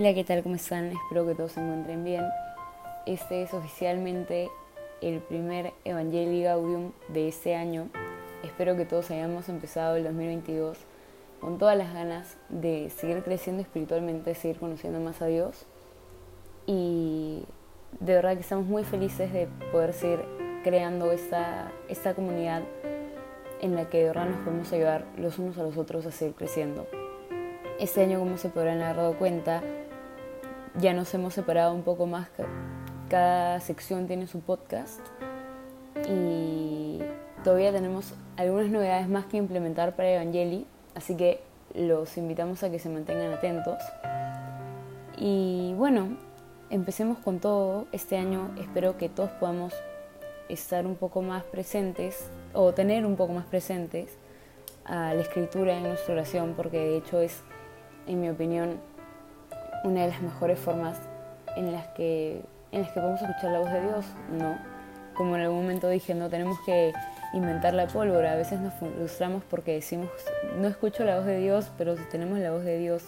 Hola, ¿qué tal? ¿Cómo están? Espero que todos se encuentren bien. Este es oficialmente el primer Evangelii Gaudium de este año. Espero que todos hayamos empezado el 2022 con todas las ganas de seguir creciendo espiritualmente, seguir conociendo más a Dios. Y de verdad que estamos muy felices de poder seguir creando esta, esta comunidad en la que de verdad nos podemos ayudar los unos a los otros a seguir creciendo. Este año, como se podrán haber dado cuenta, ya nos hemos separado un poco más. Cada sección tiene su podcast y todavía tenemos algunas novedades más que implementar para Evangeli, así que los invitamos a que se mantengan atentos. Y bueno, empecemos con todo. Este año espero que todos podamos estar un poco más presentes o tener un poco más presentes a la escritura en nuestra oración, porque de hecho es en mi opinión, una de las mejores formas en las que, en las que podemos escuchar la voz de Dios, ¿no? Como en algún momento dije, no tenemos que inventar la pólvora, a veces nos frustramos porque decimos, no escucho la voz de Dios, pero si tenemos la voz de Dios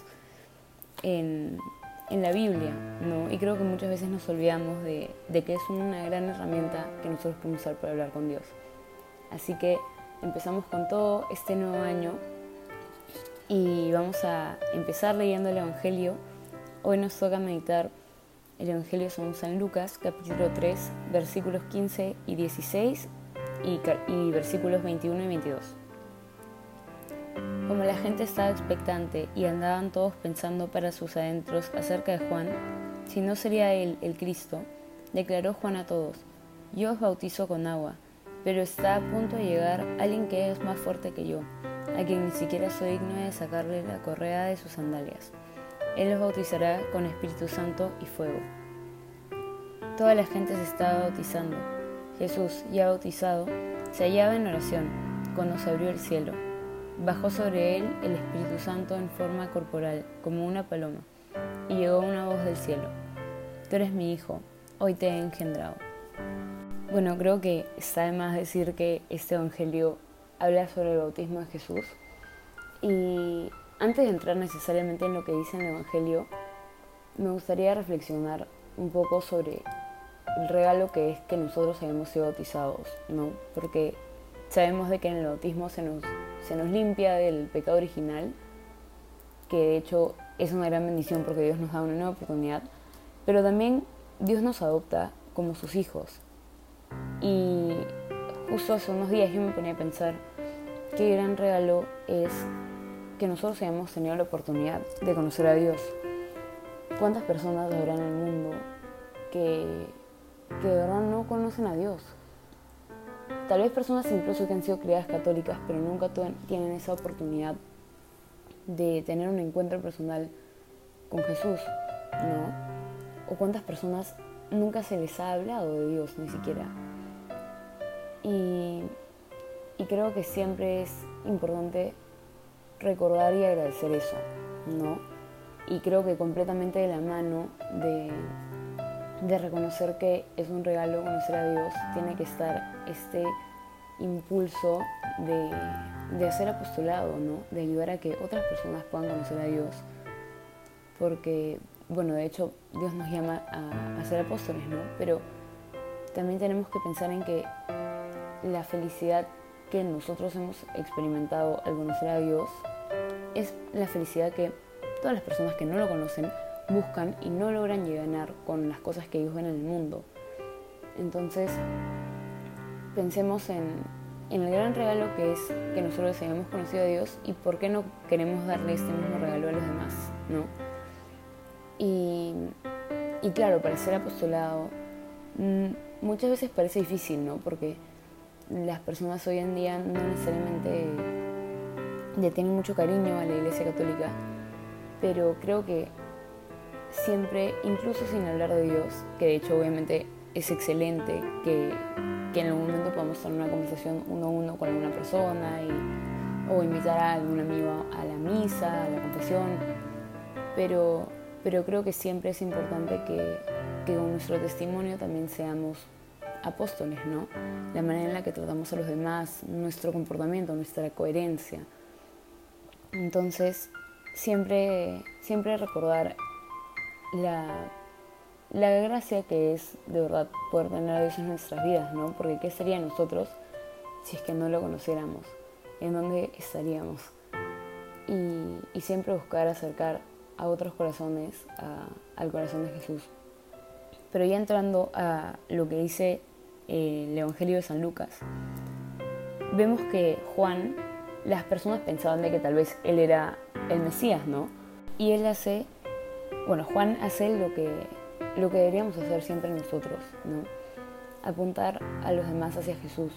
en, en la Biblia, ¿no? Y creo que muchas veces nos olvidamos de, de que es una gran herramienta que nosotros podemos usar para hablar con Dios. Así que empezamos con todo este nuevo año y vamos a empezar leyendo el Evangelio. Hoy nos toca meditar el Evangelio según San Lucas, capítulo 3, versículos 15 y 16 y, y versículos 21 y 22. Como la gente estaba expectante y andaban todos pensando para sus adentros acerca de Juan, si no sería él el Cristo, declaró Juan a todos, yo os bautizo con agua, pero está a punto de llegar alguien que es más fuerte que yo a quien ni siquiera soy digno de sacarle la correa de sus sandalias. Él los bautizará con Espíritu Santo y fuego. Toda la gente se estaba bautizando. Jesús, ya bautizado, se hallaba en oración cuando se abrió el cielo. Bajó sobre él el Espíritu Santo en forma corporal, como una paloma, y llegó una voz del cielo. Tú eres mi hijo, hoy te he engendrado. Bueno, creo que está de más decir que este Evangelio habla sobre el bautismo de Jesús. Y antes de entrar necesariamente en lo que dice el Evangelio, me gustaría reflexionar un poco sobre el regalo que es que nosotros hayamos sido bautizados, ¿no? Porque sabemos de que en el bautismo se nos, se nos limpia del pecado original, que de hecho es una gran bendición porque Dios nos da una nueva oportunidad, pero también Dios nos adopta como sus hijos. Y justo hace unos días yo me ponía a pensar, qué gran regalo es que nosotros hayamos tenido la oportunidad de conocer a Dios. ¿Cuántas personas habrá en el mundo que, que de verdad no conocen a Dios? Tal vez personas incluso que han sido criadas católicas, pero nunca tienen esa oportunidad de tener un encuentro personal con Jesús, ¿no? O cuántas personas nunca se les ha hablado de Dios ni siquiera. Y y creo que siempre es importante recordar y agradecer eso, ¿no? Y creo que completamente de la mano de, reconocer que es un regalo conocer a Dios, tiene que estar este impulso de, de, hacer apostolado, ¿no? De ayudar a que otras personas puedan conocer a Dios. Porque, bueno, de hecho, Dios nos llama a, a ser apóstoles, ¿no? Pero también tenemos que pensar en que la felicidad que nosotros hemos experimentado al conocer a Dios es la felicidad que todas las personas que no lo conocen buscan y no logran llegar con las cosas que ellos ven en el mundo. Entonces, pensemos en, en, el gran regalo que es que nosotros hayamos conocido a Dios y por qué no queremos darle este mismo regalo a los demás, ¿no? Y, y claro, para ser apostolado mm, muchas veces parece difícil, ¿no? Porque las personas hoy en día no necesariamente le tienen mucho cariño a la Iglesia Católica, pero creo que siempre, incluso sin hablar de Dios, que de hecho obviamente es excelente que, que en algún momento podamos tener una conversación uno a uno con alguna persona y, o invitar a algún amigo a la misa, a la confesión, pero, pero creo que siempre es importante que, que con nuestro testimonio también seamos apóstoles, ¿no? La manera en la que tratamos a los demás, nuestro comportamiento, nuestra coherencia. Entonces, siempre, siempre recordar la, la gracia que es de verdad poder tener a Dios en nuestras vidas, ¿no? Porque ¿qué sería nosotros si es que no lo conociéramos? ¿En dónde estaríamos? Y, siempre buscar acercar a otros corazones al corazón de Jesús. Pero ya entrando a lo que dice eh, el Evangelio de San Lucas, vemos que Juan, las personas pensaban de que tal vez él era el Mesías, ¿no? Y él hace, bueno, Juan hace lo que, lo que deberíamos hacer siempre nosotros, ¿no? Apuntar a los demás hacia Jesús.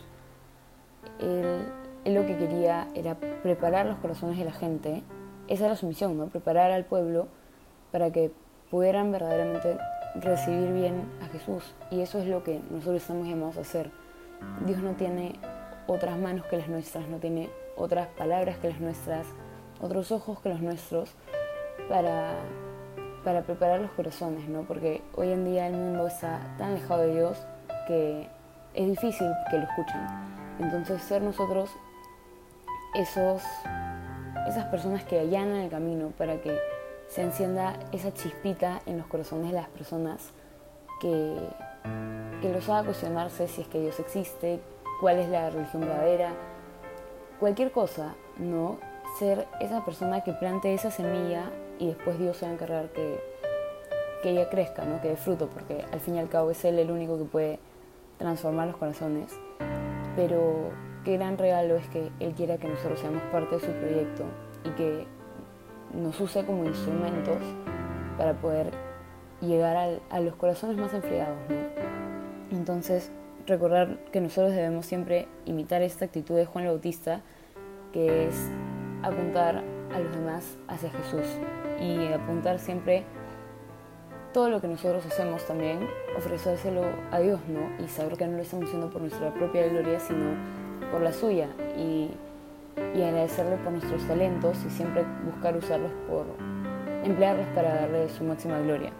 Él, él lo que quería era preparar los corazones de la gente. Esa era su misión, ¿no? Preparar al pueblo para que pudieran verdaderamente recibir bien a Jesús. Y eso es lo que nosotros estamos llamados a hacer. Dios no tiene otras manos que las nuestras, no tiene otras palabras que las nuestras, otros ojos que los nuestros para, para preparar los corazones, ¿no? Porque hoy en día el mundo está tan alejado de Dios que es difícil que lo escuchen. Entonces ser nosotros esos, esas personas que allanan el camino para que se encienda esa chispita en los corazones de las personas que, que los haga cuestionarse si es que Dios existe, cuál es la religión verdadera, cualquier cosa, ¿no? Ser esa persona que plante esa semilla y después Dios se va a encargar que, que ella crezca, ¿no? Que dé fruto, porque al fin y al cabo es Él el único que puede transformar los corazones. Pero qué gran regalo es que Él quiera que nosotros seamos parte de su proyecto y que nos use como instrumentos para poder llegar a los corazones más enfriados. ¿no? Entonces, recordar que nosotros debemos siempre imitar esta actitud de Juan Bautista, que es apuntar a los demás hacia Jesús y apuntar siempre todo lo que nosotros hacemos también, ofrecérselo a Dios, ¿no? Y saber que no lo estamos haciendo por nuestra propia gloria, sino por la suya. Y y agradecerle por nuestros talentos y siempre buscar usarlos por emplearlos para darle su máxima gloria.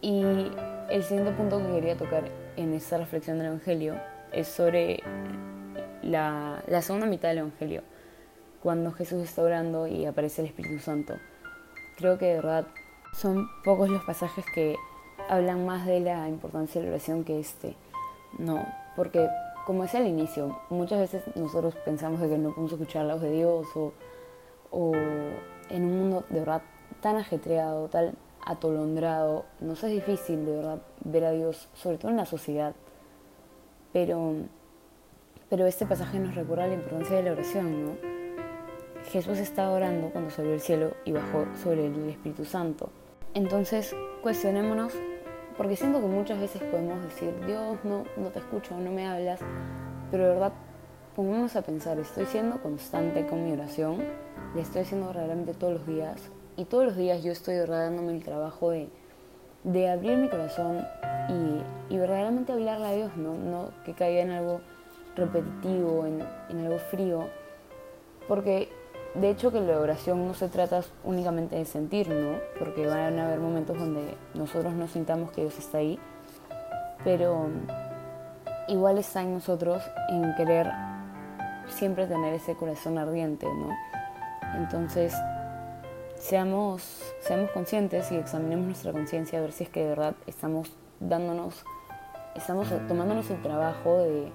Y el siguiente punto que quería tocar en esta reflexión del Evangelio es sobre la, la segunda mitad del Evangelio, cuando Jesús está orando y aparece el Espíritu Santo. Creo que de verdad son pocos los pasajes que hablan más de la importancia de la oración que este. No, porque como decía al inicio, muchas veces nosotros pensamos de que no podemos escuchar la voz de Dios o, o en un mundo de verdad tan ajetreado, tan atolondrado, nos es difícil de verdad ver a Dios, sobre todo en la sociedad. Pero, pero este pasaje nos recuerda la importancia de la oración, ¿no? Jesús estaba orando cuando subió el cielo y bajó sobre el Espíritu Santo. Entonces, cuestionémonos porque siento que muchas veces podemos decir, Dios, no, no te escucho, no me hablas, pero de verdad, pongámonos a pensar, estoy siendo constante con mi oración, le estoy haciendo verdaderamente todos los días, y todos los días yo estoy dándome el trabajo de, de abrir mi corazón y, y, verdaderamente hablarle a Dios, ¿no? no que caiga en algo repetitivo, en, en algo frío, porque de hecho que la oración no se trata únicamente de sentir, ¿no? Porque van a haber momentos donde nosotros no sintamos que Dios está ahí, pero igual está en nosotros en querer siempre tener ese corazón ardiente, ¿no? Entonces, seamos, seamos conscientes y examinemos nuestra conciencia a ver si es que de verdad estamos dándonos, estamos tomándonos el trabajo de,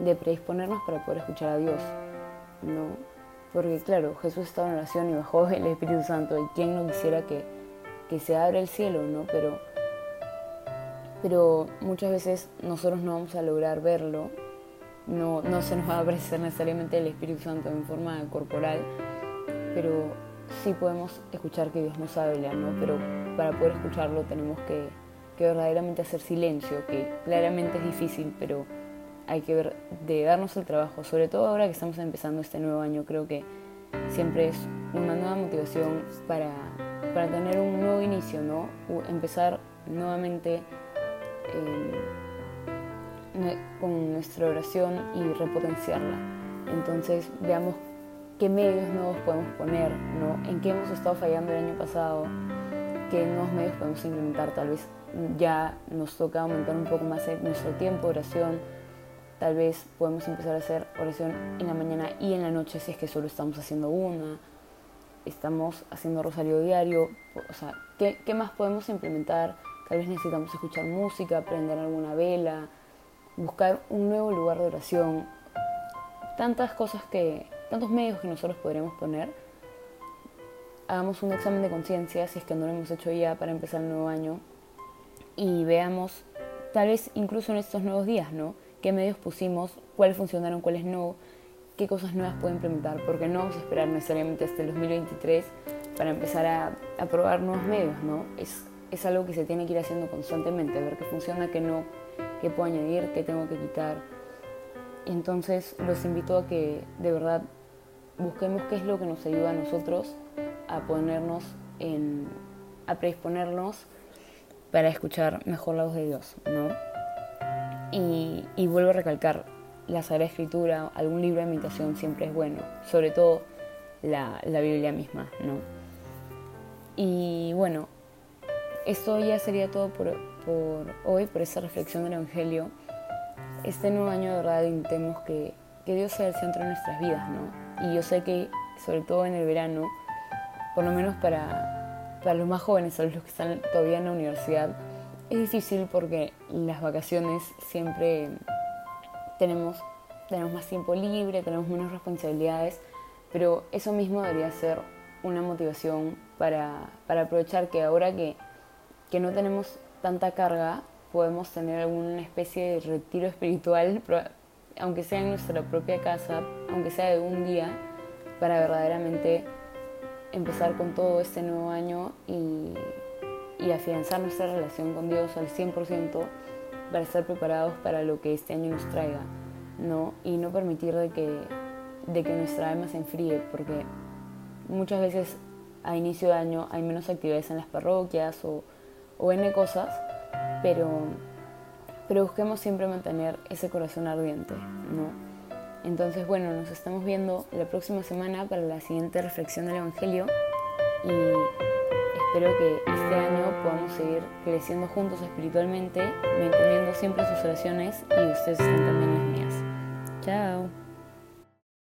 de predisponernos para poder escuchar a Dios, ¿no? Porque claro, Jesús estaba en oración y bajó el Espíritu Santo. ¿Y quién no quisiera que, que se abra el cielo, no? Pero, pero muchas veces nosotros no vamos a lograr verlo. No, no se nos va a aparecer necesariamente el Espíritu Santo en forma corporal, pero sí podemos escuchar que Dios nos habla, ¿no? Pero para poder escucharlo tenemos que, que verdaderamente hacer silencio, que claramente es difícil, pero hay que ver de darnos el trabajo, sobre todo ahora que estamos empezando este nuevo año, creo que siempre es una nueva motivación para, para tener un nuevo inicio, ¿no? Empezar nuevamente eh, con nuestra oración y repotenciarla. Entonces veamos qué medios nuevos podemos poner, ¿no? En qué hemos estado fallando el año pasado, qué nuevos medios podemos implementar, tal vez ya nos toca aumentar un poco más nuestro tiempo de oración, Tal vez podemos empezar a hacer oración en la mañana y en la noche si es que solo estamos haciendo una. estamos haciendo rosario diario, o sea, ¿qué, ¿qué, más podemos implementar? Tal vez necesitamos escuchar música, prender alguna vela, buscar un nuevo lugar de oración, tantas cosas que, tantos medios que nosotros podríamos poner. Hagamos un examen de conciencia si es que no lo hemos hecho ya para empezar el nuevo año y veamos, tal vez incluso en estos nuevos días, ¿no? ¿Qué medios pusimos? ¿Cuáles funcionaron? ¿Cuáles no? qué cosas nuevas puedo implementar, porque no vamos a esperar necesariamente hasta el 2023 para empezar a, a probar nuevos medios, ¿no? Es, es algo que se tiene que ir haciendo constantemente, ver qué funciona, qué no, qué puedo añadir, qué tengo que quitar. Entonces los invito a que de verdad busquemos qué es lo que nos ayuda a nosotros a ponernos en, a predisponernos para escuchar mejor la voz de Dios, ¿no? Y, vuelvo a recalcar, la Sagrada Escritura, algún libro de meditación siempre es bueno, sobre todo la, la Biblia misma, ¿no? Y bueno, esto ya sería todo por, por, hoy, por esta reflexión del Evangelio. Este nuevo año de verdad intentemos que, que Dios sea el centro de nuestras vidas, ¿no? Y yo sé que, sobre todo en el verano, por lo menos para, para los más jóvenes, los que están todavía en la universidad, es difícil porque las vacaciones siempre tenemos, tenemos más tiempo libre, tenemos menos responsabilidades, pero eso mismo debería ser una motivación para, para aprovechar que ahora que, que, no tenemos tanta carga, podemos tener alguna especie de retiro espiritual, aunque sea en nuestra propia casa, aunque sea de un día, para verdaderamente empezar con todo este nuevo año y, y afianzar nuestra relación con Dios al 100% para estar preparados para lo que este año nos traiga, ¿no? Y no permitir de que, de que nuestra alma se enfríe, porque muchas veces a inicio de año hay menos actividades en las parroquias o, o N cosas, pero, pero busquemos siempre mantener ese corazón ardiente, ¿no? Entonces, bueno, nos estamos viendo la próxima semana para la siguiente reflexión del Evangelio y Espero que este año podamos seguir creciendo juntos espiritualmente. Me encomiendo siempre sus oraciones y ustedes también las mías. Chao.